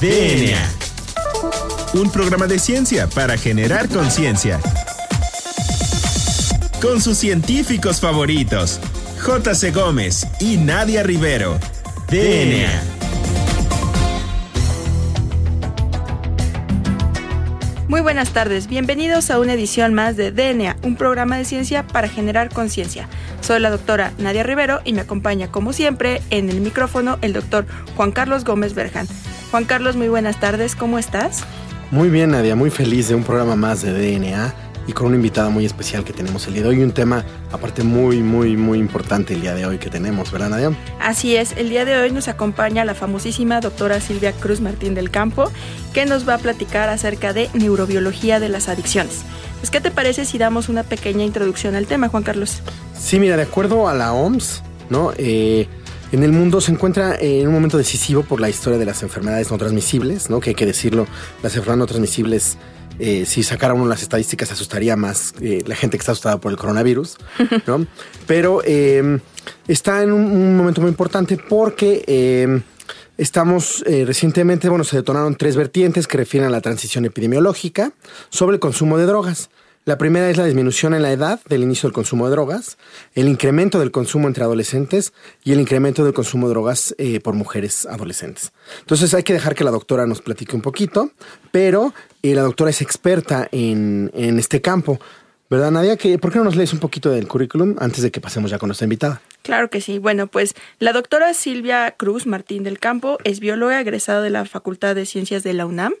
DNA. Un programa de ciencia para generar conciencia. Con sus científicos favoritos, J.C. Gómez y Nadia Rivero. DNA. Muy buenas tardes, bienvenidos a una edición más de DNA, un programa de ciencia para generar conciencia. Soy la doctora Nadia Rivero y me acompaña como siempre en el micrófono el doctor Juan Carlos Gómez Berjan. Juan Carlos, muy buenas tardes, ¿cómo estás? Muy bien, Nadia, muy feliz de un programa más de DNA y con una invitada muy especial que tenemos el día de hoy. Un tema, aparte, muy, muy, muy importante el día de hoy que tenemos, ¿verdad, Nadia? Así es, el día de hoy nos acompaña la famosísima doctora Silvia Cruz Martín del Campo, que nos va a platicar acerca de neurobiología de las adicciones. Pues, ¿qué te parece si damos una pequeña introducción al tema, Juan Carlos? Sí, mira, de acuerdo a la OMS, ¿no? Eh, en el mundo se encuentra en un momento decisivo por la historia de las enfermedades no transmisibles, ¿no? Que hay que decirlo, las enfermedades no transmisibles eh, si sacara uno las estadísticas, asustaría más eh, la gente que está asustada por el coronavirus, ¿no? Pero eh, está en un, momento muy importante porque estamos recientemente, bueno, se detonaron tres vertientes que refieren a la transición epidemiológica sobre el consumo de drogas. La primera es la disminución en la edad del inicio del consumo de drogas, el incremento del consumo entre adolescentes y el incremento del consumo de drogas eh, por mujeres adolescentes. Entonces hay que dejar que la doctora nos platique un poquito, pero eh, la doctora es experta en, en este campo. ¿Verdad, Nadia? ¿Por qué no nos lees un poquito del currículum antes de que pasemos ya con nuestra invitada? Claro que sí. Bueno, pues la doctora Silvia Cruz Martín del Campo es bióloga egresada de la Facultad de Ciencias de la UNAM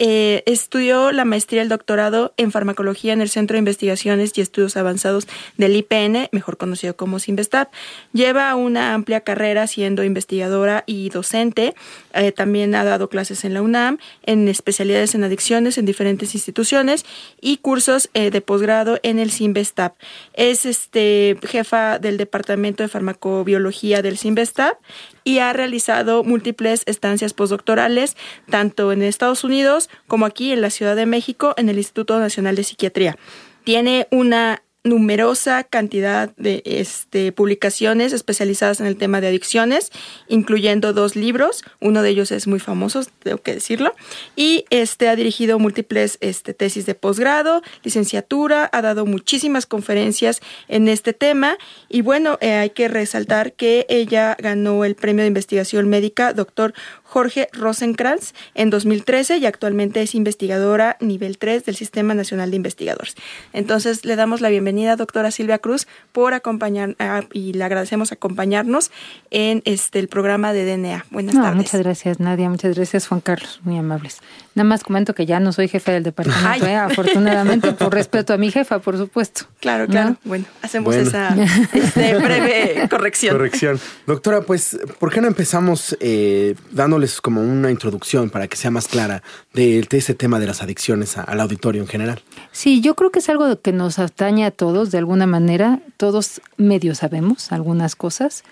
eh, estudió la maestría y el doctorado en farmacología en el Centro de Investigaciones y Estudios Avanzados del IPN, mejor conocido como Sinvestab. Lleva una amplia carrera siendo investigadora y docente. Eh, también ha dado clases en la UNAM, en especialidades en adicciones en diferentes instituciones y cursos eh, de posgrado en el Sinvestab. Es este, jefa del Departamento de Farmacobiología del Sinvestab y ha realizado múltiples estancias postdoctorales, tanto en Estados Unidos como aquí en la Ciudad de México, en el Instituto Nacional de Psiquiatría. Tiene una numerosa cantidad de este, publicaciones especializadas en el tema de adicciones, incluyendo dos libros, uno de ellos es muy famoso, tengo que decirlo, y este, ha dirigido múltiples este, tesis de posgrado, licenciatura, ha dado muchísimas conferencias en este tema, y bueno, eh, hay que resaltar que ella ganó el premio de investigación médica doctor Jorge Rosenkrantz en 2013 y actualmente es investigadora nivel 3 del Sistema Nacional de Investigadores. Entonces le damos la bienvenida, doctora Silvia Cruz, por acompañar ah, y le agradecemos acompañarnos en este el programa de DNA. Buenas tardes. Muchas gracias, Nadia. Muchas gracias, Juan Carlos. Muy amables. Nada más comento que ya no soy jefe del departamento, ¿eh? afortunadamente, por respeto a mi jefa, por supuesto. Claro, claro. Bueno, hacemos esa este, breve corrección. Corrección. Doctora, pues, ¿por qué no empezamos eh, dándoles como una introducción para que sea más clara de, ese tema de las adicciones al auditorio en general? Sí, yo creo que es algo que nos atañe a todos de alguna manera. Todos medio sabemos algunas cosas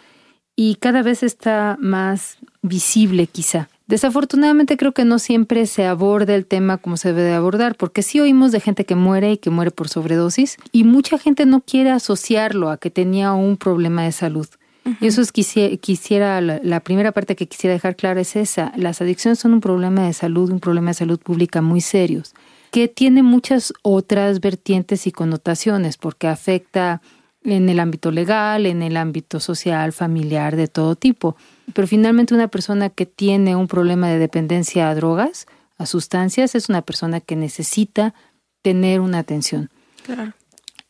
y cada vez está más visible quizá. Desafortunadamente creo que no siempre se aborda el tema como se debe de abordar, porque sí oímos de gente que muere y que muere por sobredosis, y mucha gente no quiere asociarlo a que tenía un problema de salud. Y eso es quisiera, la, primera parte que quisiera dejar clara es esa. Las adicciones son un problema de salud, un problema de salud pública muy serios, que tiene muchas otras vertientes y connotaciones, porque afecta en el ámbito legal, en el ámbito social, familiar, de todo tipo. Pero finalmente una persona que tiene un problema de dependencia a drogas, a sustancias, es una persona que necesita tener una atención. Claro.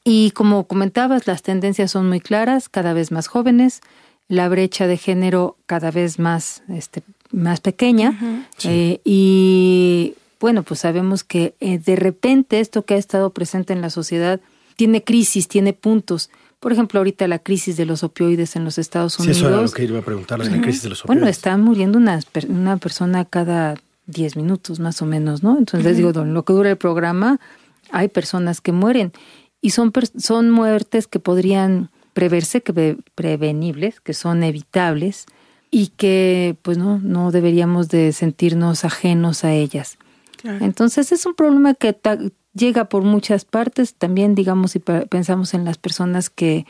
Y como comentabas, las tendencias son muy claras, cada vez más jóvenes, la brecha de género cada vez más, este, más pequeña. Eh, y bueno, pues sabemos que eh, de repente esto que ha estado presente en la sociedad tiene crisis, tiene puntos. Por ejemplo, ahorita la crisis de los opioides en los Estados Unidos. Sí, eso era lo que iba a preguntar, la crisis de los opioides. Bueno, está muriendo una, una persona cada 10 minutos más o menos, ¿no? Entonces, digo, lo que dura el programa, hay personas que mueren y son, son muertes que podrían preverse, que prevenibles, que son evitables y que pues no, no deberíamos de sentirnos ajenos a ellas. Entonces es un problema que llega por muchas partes. También, digamos, si pensamos en las personas que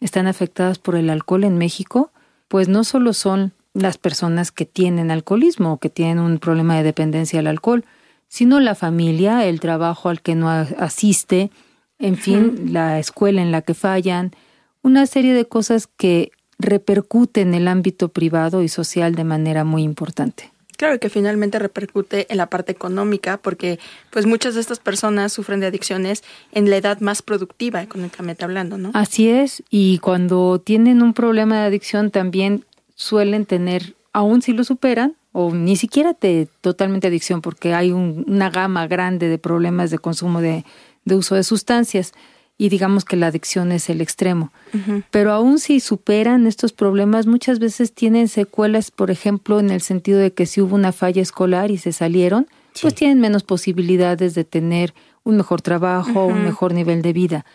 están afectadas por el alcohol en México, pues no solo son las personas que tienen alcoholismo o que tienen un problema de dependencia al alcohol, sino la familia, el trabajo al que no asiste, en fin, la escuela en la que fallan, una serie de cosas que repercuten en el ámbito privado y social de manera muy importante. Claro que finalmente repercute en la parte económica porque pues muchas de estas personas sufren de adicciones en la edad más productiva económicamente hablando, ¿no? Así es, y cuando tienen un problema de adicción también suelen tener, aun si lo superan, o ni siquiera de totalmente adicción, porque hay una gama grande de problemas de consumo de, de uso de sustancias, y digamos que la adicción es el extremo. Pero aún si superan estos problemas, muchas veces tienen secuelas, por ejemplo, en el sentido de que si hubo una falla escolar y se salieron, pues tienen menos posibilidades de tener un mejor trabajo, un mejor nivel de vida.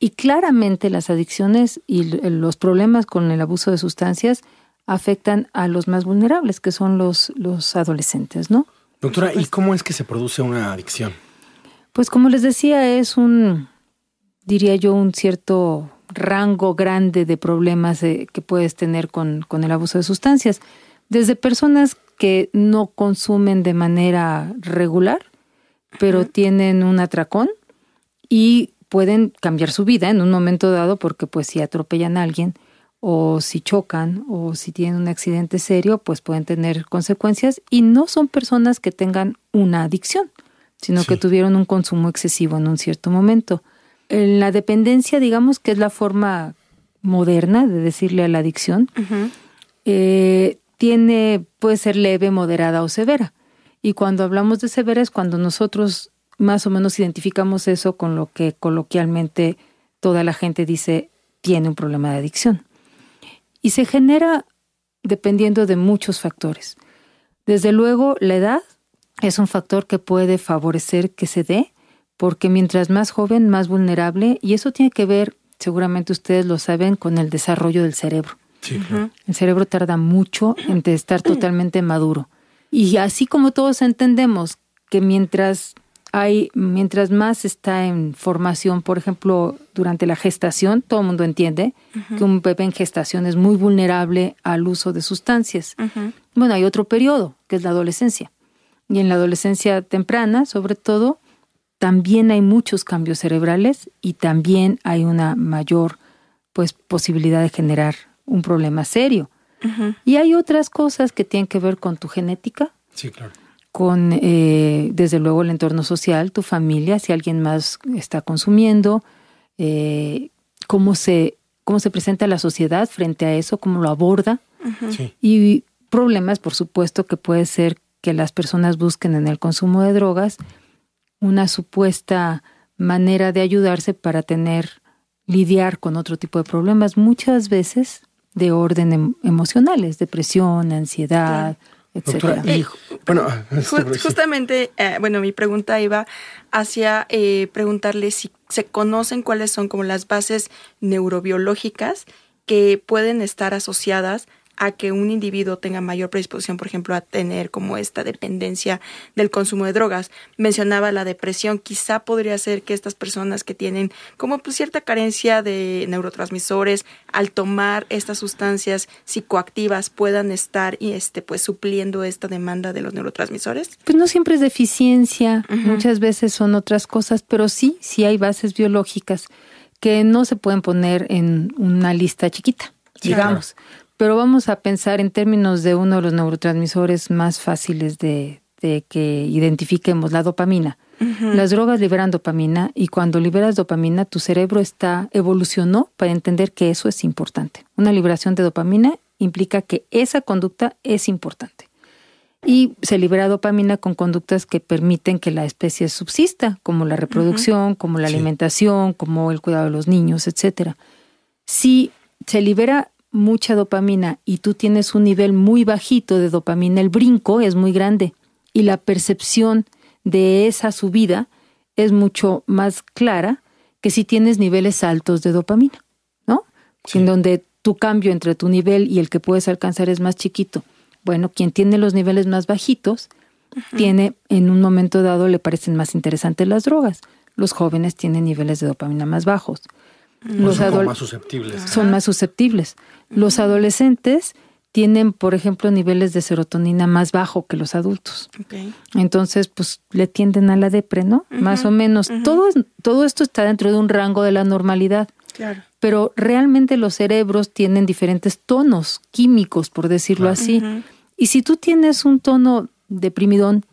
Y claramente las adicciones y los problemas con el abuso de sustancias afectan a los más vulnerables, que son los, los adolescentes, ¿no? Doctora, ¿y cómo es que se produce una adicción? Pues como les decía, es un, diría yo, un cierto rango grande de problemas que puedes tener con, con, el abuso de sustancias. Desde personas que no consumen de manera regular, pero tienen un atracón y pueden cambiar su vida en un momento dado porque pues si atropellan a alguien o si chocan o si tienen un accidente serio, pues pueden tener consecuencias y no son personas que tengan una adicción, sino que tuvieron un consumo excesivo en un cierto momento la dependencia, digamos que es la forma moderna de decirle a la adicción, eh, tiene, puede ser leve, moderada o severa. Y cuando hablamos de severa es cuando nosotros más o menos identificamos eso con lo que coloquialmente toda la gente dice tiene un problema de adicción. Y se genera dependiendo de muchos factores. Desde luego, la edad es un factor que puede favorecer que se dé, porque mientras más joven, más vulnerable, y eso tiene que ver, seguramente ustedes lo saben, con el desarrollo del cerebro. El cerebro tarda mucho en estar totalmente maduro. Y así como todos entendemos que mientras hay, mientras más está en formación, por ejemplo, durante la gestación, todo el mundo entiende que un bebé en gestación es muy vulnerable al uso de sustancias. Bueno, hay otro periodo, que es la adolescencia. Y en la adolescencia temprana, sobre todo, también hay muchos cambios cerebrales y también hay una mayor pues posibilidad de generar un problema serio. Y hay otras cosas que tienen que ver con tu genética. Sí, claro. Con, eh, desde luego, el entorno social, tu familia, si alguien más está consumiendo, eh, cómo, se, cómo se presenta la sociedad frente a eso, cómo lo aborda. Y problemas, por supuesto, que puede ser que las personas busquen en el consumo de drogas una supuesta manera de ayudarse para tener, lidiar con otro tipo de problemas, muchas veces de orden em, emocionales, depresión, ansiedad, etcétera. bueno, justamente, eh, bueno, mi pregunta iba hacia eh, preguntarle si se conocen cuáles son como las bases neurobiológicas que pueden estar asociadas a que un individuo tenga mayor predisposición, por ejemplo, a tener como esta dependencia del consumo de drogas. Mencionaba la depresión, quizá podría ser que estas personas que tienen como pues, cierta carencia de neurotransmisores, al tomar estas sustancias psicoactivas puedan estar y este pues supliendo esta demanda de los neurotransmisores. Pues no siempre es deficiencia, muchas veces son otras cosas, pero sí, sí hay bases biológicas que no se pueden poner en una lista chiquita, digamos pero vamos a pensar en términos de uno de los neurotransmisores más fáciles de, que identifiquemos, la dopamina. Las drogas liberan dopamina y cuando liberas dopamina tu cerebro está evolucionó para entender que eso es importante. Una liberación de dopamina implica que esa conducta es importante. Y se libera dopamina con conductas que permiten que la especie subsista, como la reproducción, como la alimentación, como el cuidado de los niños, etcétera. Si se libera mucha dopamina y tú tienes un nivel muy bajito de dopamina, el brinco es muy grande y la percepción de esa subida es mucho más clara que si tienes niveles altos de dopamina, ¿no? En donde tu cambio entre tu nivel y el que puedes alcanzar es más chiquito. Bueno, quien tiene los niveles más bajitos, tiene en un momento dado le parecen más interesantes las drogas. Los jóvenes tienen niveles de dopamina más bajos. Los son más susceptibles. Son más susceptibles. Los adolescentes tienen, por ejemplo, niveles de serotonina más bajo que los adultos. Entonces, pues le tienden a la depre, ¿no? más o menos. todo, es- todo esto está dentro de un rango de la normalidad. Claro. Pero realmente los cerebros tienen diferentes tonos químicos, por decirlo así. Y si tú tienes un tono deprimidón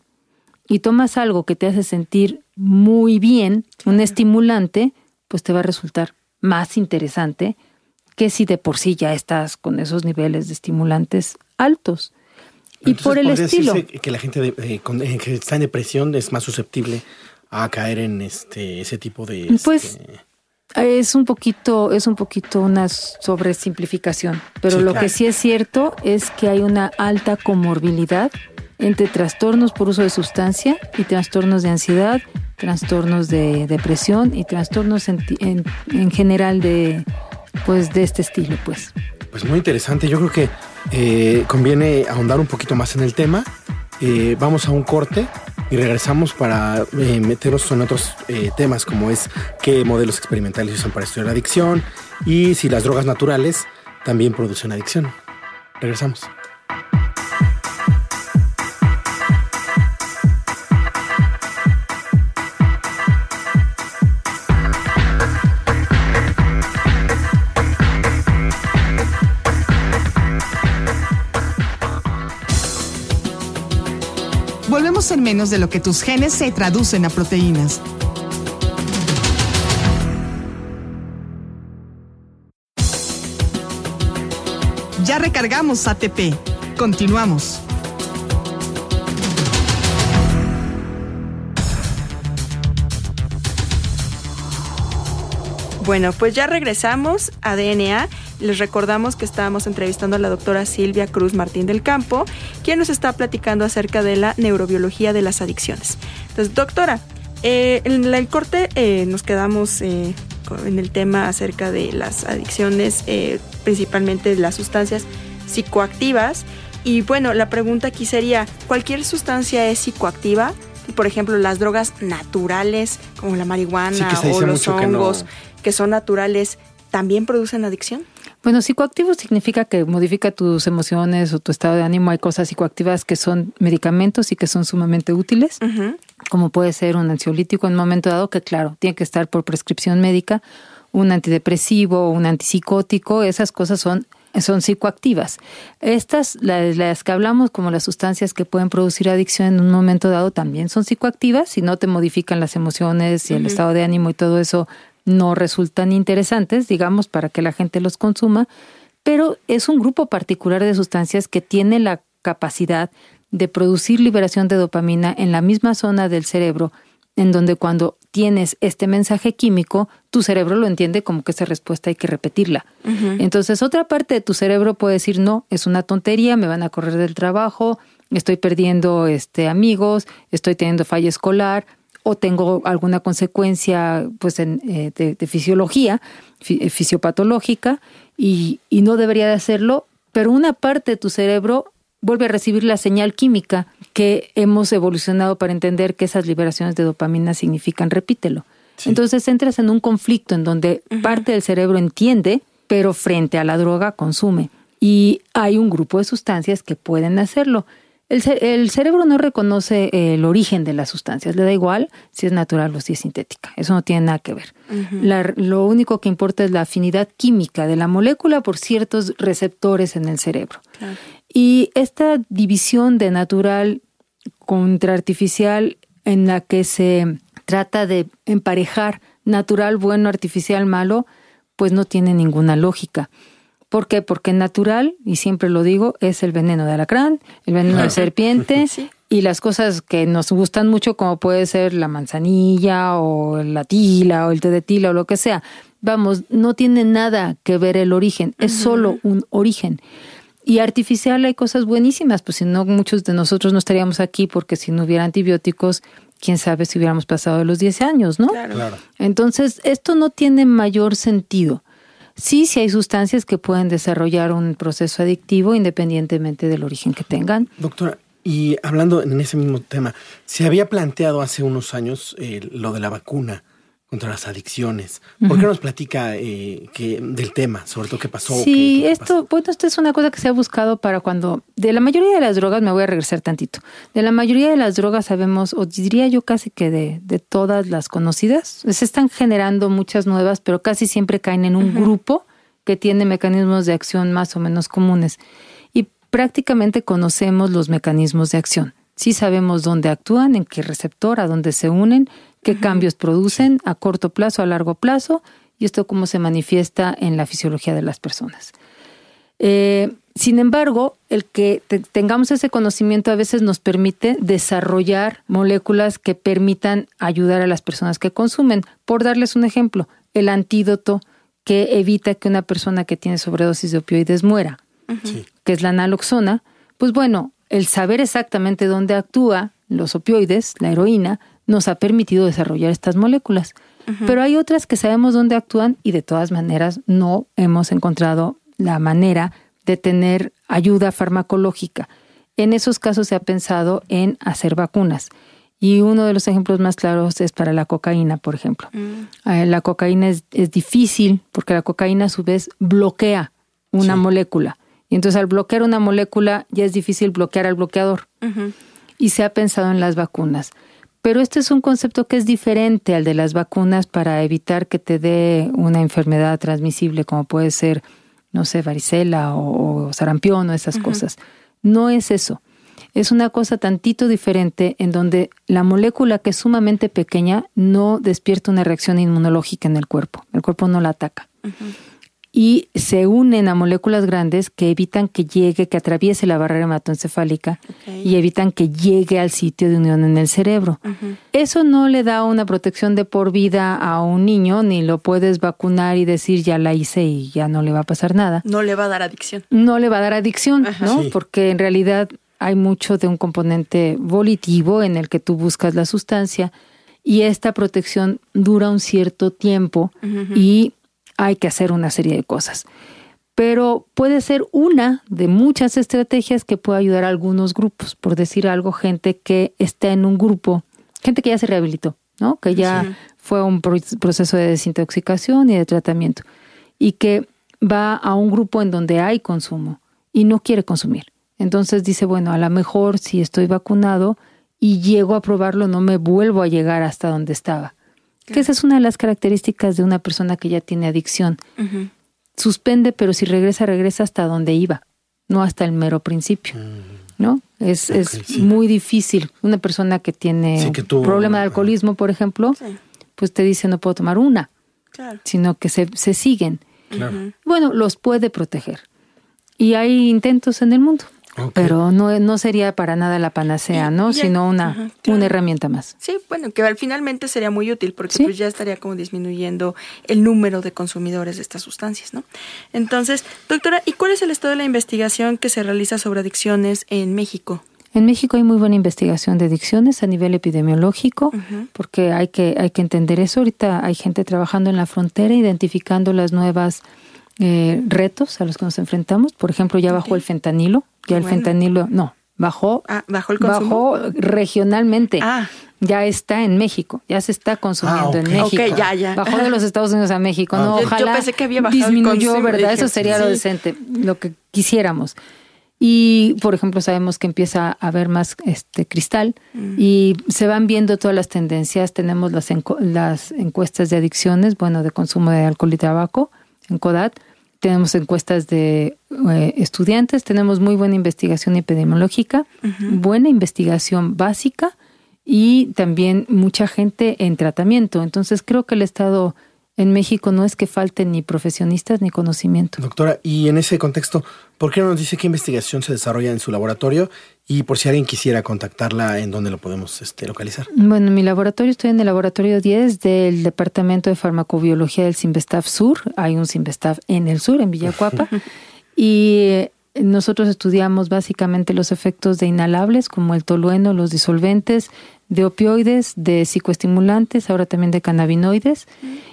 y tomas algo que te hace sentir muy bien, un estimulante, pues te va a resultar más interesante que si de por sí ya estás con esos niveles de estimulantes altos. Y por el ¿podría estilo. que la gente de- eh, con- eh, que está en depresión es más susceptible a caer en este ese tipo de Pues, este, Es un poquito, es un poquito una sobresimplificación, pero Sí, lo claro. que sí es cierto es que hay una alta comorbilidad entre trastornos por uso de sustancia y trastornos de ansiedad, trastornos de depresión y trastornos en, en- en general de pues de este estilo, pues. Pues muy interesante. Yo creo que eh, conviene ahondar un poquito más en el tema. Eh, vamos a un corte y regresamos para eh, meternos en otros eh, temas como es qué modelos experimentales usan para estudiar la adicción y si las drogas naturales también producen adicción. Regresamos. En menos de lo que tus genes se traducen a proteínas. Ya recargamos ATP. Continuamos. Bueno, pues ya regresamos a DNA. Les recordamos que estábamos entrevistando a la doctora Silvia Cruz Martín del Campo, quien nos está platicando acerca de la neurobiología de las adicciones. Entonces, doctora, eh, en el corte eh, nos quedamos eh, en el tema acerca de las adicciones, eh, principalmente de las sustancias psicoactivas. Y bueno, la pregunta aquí sería, ¿cualquier sustancia es psicoactiva? Por ejemplo, las drogas naturales, como la marihuana Sí, o los mucho que no. hongos, que son naturales, ¿también producen adicción? Bueno, psicoactivo significa que modifica tus emociones o tu estado de ánimo. Hay cosas psicoactivas que son medicamentos y que son sumamente útiles, como puede ser un ansiolítico en un momento dado, que claro, tiene que estar por prescripción médica, un antidepresivo, un antipsicótico, esas cosas son, son psicoactivas. Estas, las, las que hablamos como las sustancias que pueden producir adicción en un momento dado, también son psicoactivas, si no te modifican las emociones y el estado de ánimo y todo eso no resultan interesantes, digamos, para que la gente los consuma, pero es un grupo particular de sustancias que tiene la capacidad de producir liberación de dopamina en la misma zona del cerebro, en donde cuando tienes este mensaje químico, tu cerebro lo entiende como que esa respuesta hay que repetirla. Entonces, otra parte de tu cerebro puede decir, no, es una tontería, me van a correr del trabajo, estoy perdiendo este, amigos, estoy teniendo falla escolar, o tengo alguna consecuencia pues en, eh, de, de fisiología, fi- eh, fisiopatológica, y, y no debería de hacerlo, pero una parte de tu cerebro vuelve a recibir la señal química que hemos evolucionado para entender que esas liberaciones de dopamina significan repítelo. Entonces entras en un conflicto en donde parte del cerebro entiende, pero frente a la droga consume. Y hay un grupo de sustancias que pueden hacerlo. El, el cerebro no reconoce eh, el origen de las sustancias, le da igual si es natural o si es sintética, eso no tiene nada que ver. La- lo único que importa es la afinidad química de la molécula por ciertos receptores en el cerebro. Claro. Y esta división de natural contra artificial en la que se trata de emparejar natural, bueno, artificial, malo, pues no tiene ninguna lógica. ¿Por qué? Porque natural, y siempre lo digo, es el veneno de alacrán, el veneno de serpiente Sí. y las cosas que nos gustan mucho como puede ser la manzanilla o la tila o el té de tila o lo que sea. Vamos, no tiene nada que ver el origen, es solo un origen. Y artificial hay cosas buenísimas, pues si no muchos de nosotros no estaríamos aquí porque si no hubiera antibióticos, quién sabe si hubiéramos pasado de los 10 años, ¿no? Claro. Claro. Entonces, esto no tiene mayor sentido. Sí, sí hay sustancias que pueden desarrollar un proceso adictivo independientemente del origen que tengan. Doctora, y hablando en ese mismo tema, se había planteado hace unos años eh, lo de la vacuna contra las adicciones. ¿Por qué nos platica eh, que, del tema, sobre todo qué pasó? Sí, esto, bueno, esto es una cosa que se ha buscado para cuando, de la mayoría de las drogas, me voy a regresar tantito, de la mayoría de las drogas sabemos, o diría yo casi que de, de todas las conocidas, se están generando muchas nuevas, pero casi siempre caen en un grupo que tiene mecanismos de acción más o menos comunes. Y prácticamente conocemos los mecanismos de acción. Sí sabemos dónde actúan, en qué receptor, a dónde se unen, qué cambios producen a corto plazo, a largo plazo, y esto cómo se manifiesta en la fisiología de las personas. Eh, sin embargo, el que tengamos ese conocimiento a veces nos permite desarrollar moléculas que permitan ayudar a las personas que consumen. Por darles un ejemplo, el antídoto que evita que una persona que tiene sobredosis de opioides muera, que es la naloxona, pues bueno, el saber exactamente dónde actúa los opioides, la heroína, nos ha permitido desarrollar estas moléculas. Pero hay otras que sabemos dónde actúan y de todas maneras no hemos encontrado la manera de tener ayuda farmacológica. En esos casos se ha pensado en hacer vacunas. Y uno de los ejemplos más claros es para la cocaína, por ejemplo. Mm. Eh, la cocaína es, difícil porque la cocaína a su vez bloquea una molécula. Y entonces al bloquear una molécula ya es difícil bloquear al bloqueador. Y se ha pensado en las vacunas. Pero este es un concepto que es diferente al de las vacunas para evitar que te dé una enfermedad transmisible como puede ser, no sé, varicela o, sarampión o esas cosas. No es eso. Es una cosa tantito diferente en donde la molécula que es sumamente pequeña no despierta una reacción inmunológica en el cuerpo. El cuerpo no la ataca y se unen a moléculas grandes que evitan que llegue, que atraviese la barrera hematoencefálica y evitan que llegue al sitio de unión en el cerebro. Eso no le da una protección de por vida a un niño, ni lo puedes vacunar y decir ya la hice y ya no le va a pasar nada. No le va a dar adicción. No le va a dar adicción, ¿no? Porque en realidad hay mucho de un componente volitivo en el que tú buscas la sustancia y esta protección dura un cierto tiempo y hay que hacer una serie de cosas. Pero puede ser una de muchas estrategias que puede ayudar a algunos grupos, por decir algo, gente que está en un grupo, gente que ya se rehabilitó, ¿no? Que ya fue un proceso de desintoxicación y de tratamiento y que va a un grupo en donde hay consumo y no quiere consumir. Entonces dice, bueno, a lo mejor si estoy vacunado y llego a probarlo, no me vuelvo a llegar hasta donde estaba. Que esa es una de las características de una persona que ya tiene adicción. Suspende, pero si regresa, regresa hasta donde iba, no hasta el mero principio. ¿No? Es, es muy difícil. Una persona que tiene problema de alcoholismo, por ejemplo, pues te dice no puedo tomar una, sino que se, se siguen. Bueno, los puede proteger. Y hay intentos en el mundo. Pero no, no sería para nada la panacea, ¿no? Sino una, una herramienta más. Sí, bueno, que finalmente sería muy útil porque pues ya estaría como disminuyendo el número de consumidores de estas sustancias, ¿no? Entonces, doctora, ¿y cuál es el estado de la investigación que se realiza sobre adicciones en México? En México hay muy buena investigación de adicciones a nivel epidemiológico, porque hay que, hay que entender eso. Ahorita hay gente trabajando en la frontera, identificando las nuevas eh, retos a los que nos enfrentamos. Por ejemplo, ya bajó el fentanilo, ya el fentanilo, no, bajó, ah, bajó, el consumo? bajó regionalmente. Ah. Ya está en México, ya se está consumiendo ah, en México. ya, ya. Bajó de los Estados Unidos a México. No, ojalá yo pensé que había bajado disminuyó, ¿verdad? Eso sería lo decente, lo que quisiéramos. Y, por ejemplo, sabemos que empieza a haber más este cristal mm. y se van viendo todas las tendencias. Tenemos las, las encuestas de adicciones, bueno, de consumo de alcohol y tabaco en CODAT tenemos encuestas de eh, estudiantes, tenemos muy buena investigación epidemiológica, buena investigación básica y también mucha gente en tratamiento. Entonces creo que el Estado en México no es que falten ni profesionistas ni conocimiento. Doctora, y en ese contexto, ¿por qué no nos dice qué investigación se desarrolla en su laboratorio? Y por si alguien quisiera contactarla, ¿en dónde lo podemos este, localizar? Bueno, en mi laboratorio estoy en el laboratorio 10 del Departamento de Farmacobiología del Sinvestav Sur. Hay un Sinvestav en el sur, en Villacuapa. y nosotros estudiamos básicamente los efectos de inhalables como el tolueno, los disolventes, de opioides, de psicoestimulantes, ahora también de cannabinoides,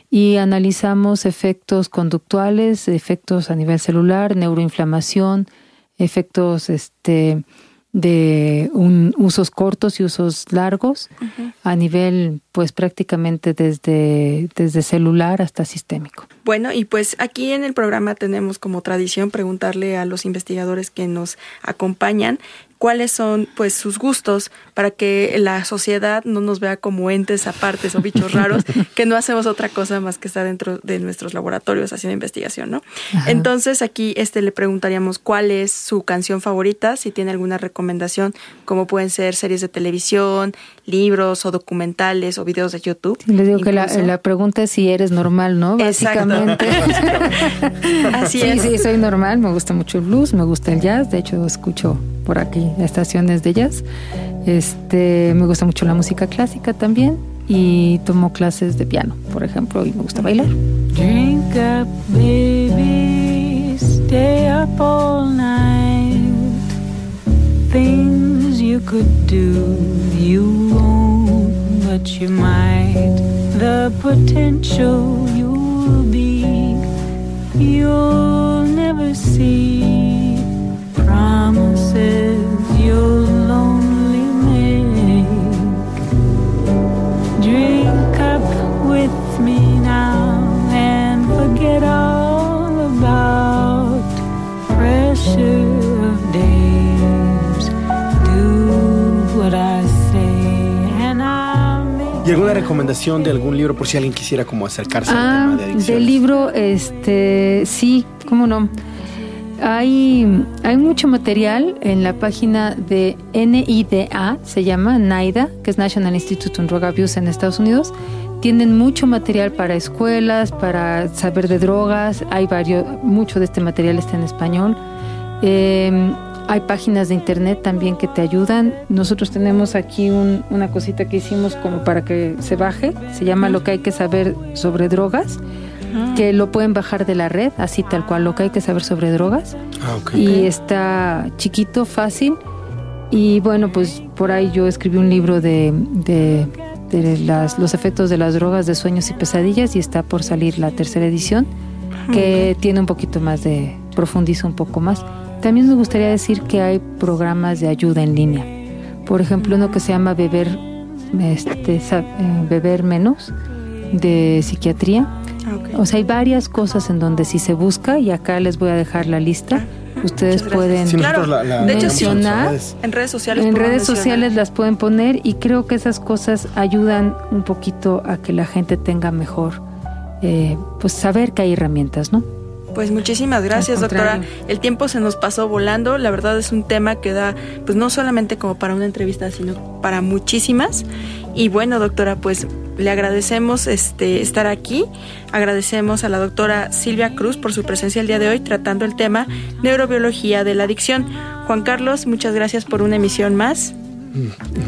y analizamos efectos conductuales, efectos a nivel celular, neuroinflamación, efectos este, de usos cortos y usos largos, a nivel pues prácticamente desde, desde celular hasta sistémico. Bueno, y pues aquí en el programa tenemos como tradición preguntarle a los investigadores que nos acompañan cuáles son pues sus gustos para que la sociedad no nos vea como entes apartes o bichos raros que no hacemos otra cosa más que estar dentro de nuestros laboratorios haciendo investigación, ¿no? Entonces aquí este le preguntaríamos cuál es su canción favorita, si tiene alguna recomendación, como pueden ser series de televisión, libros o documentales o videos de YouTube. les digo que la, la, pregunta es si eres normal, ¿no? Básicamente. Así sí, sí, soy normal, me gusta mucho el blues, me gusta el jazz, de hecho escucho por aquí estaciones de jazz. Este, me gusta mucho la música clásica también y tomo clases de piano, por ejemplo, y me gusta bailar. Drink up, baby, stay up all night. Things you could do, you won't, but you might. The potential you'll be, you'll never see. promises you'll only make. Drink up with me now and forget all ¿Y alguna recomendación de algún libro por si alguien quisiera como acercarse ah, al tema de adicciones? Del libro, este, sí, cómo no. Hay, hay mucho material en la página de NIDA, se llama NIDA, que es National Institute on Drug Abuse en Estados Unidos. Tienen mucho material para escuelas, para saber de drogas. Hay varios, mucho de este material está en español. Eh, hay páginas de internet también que te ayudan. Nosotros tenemos aquí una cosita que hicimos como para que se baje. Se llama Lo que hay que saber sobre drogas que lo pueden bajar de la red, así tal cual, lo que hay que saber sobre drogas. Ah, y está chiquito, fácil. Y bueno, pues por ahí yo escribí un libro de, de, las, los efectos de las drogas de sueños y pesadillas y está por salir la tercera edición, que tiene un poquito más de, profundiza un poco más. También me gustaría decir que hay programas de ayuda en línea. Por ejemplo, uno que se llama Beber, este, eh, Beber Menos, de psiquiatría, o sea, hay varias cosas en donde si se busca, y acá les voy a dejar la lista, ustedes pueden mencionar. en redes sociales. En redes sociales las pueden poner y creo que esas cosas ayudan un poquito a que la gente tenga mejor, eh, pues saber que hay herramientas, ¿no? Pues muchísimas gracias, doctora. El tiempo se nos pasó volando. La verdad es un tema que da, pues no solamente como para una entrevista, sino para muchísimas. Y bueno, doctora, pues le agradecemos este, estar aquí. Agradecemos a la doctora Silvia Cruz por su presencia el día de hoy tratando el tema neurobiología de la adicción. Juan Carlos, muchas gracias por una emisión más.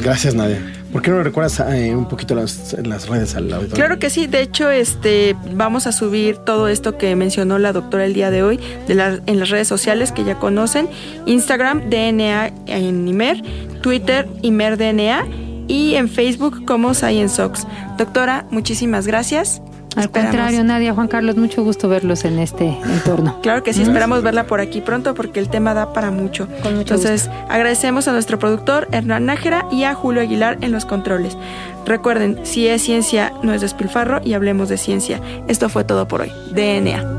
Gracias, Nadia. ¿Por qué no recuerdas eh, un poquito las, las redes al auditorio? Claro que sí. De hecho, este, vamos a subir todo esto que mencionó la doctora el día de hoy de en las redes sociales que ya conocen. Instagram, DNA en IMER, Twitter, IMERDNA y en Facebook como ScienceOx. Doctora, muchísimas gracias. Al contrario, Nadia, Juan Carlos, mucho gusto verlos en este entorno. Claro que sí, esperamos verla por aquí pronto porque el tema da para mucho. Entonces, agradecemos a nuestro productor Hernán Nájera y a Julio Aguilar en los controles. Recuerden, si es ciencia, no es despilfarro y hablemos de ciencia. Esto fue todo por hoy. DNA. DNA.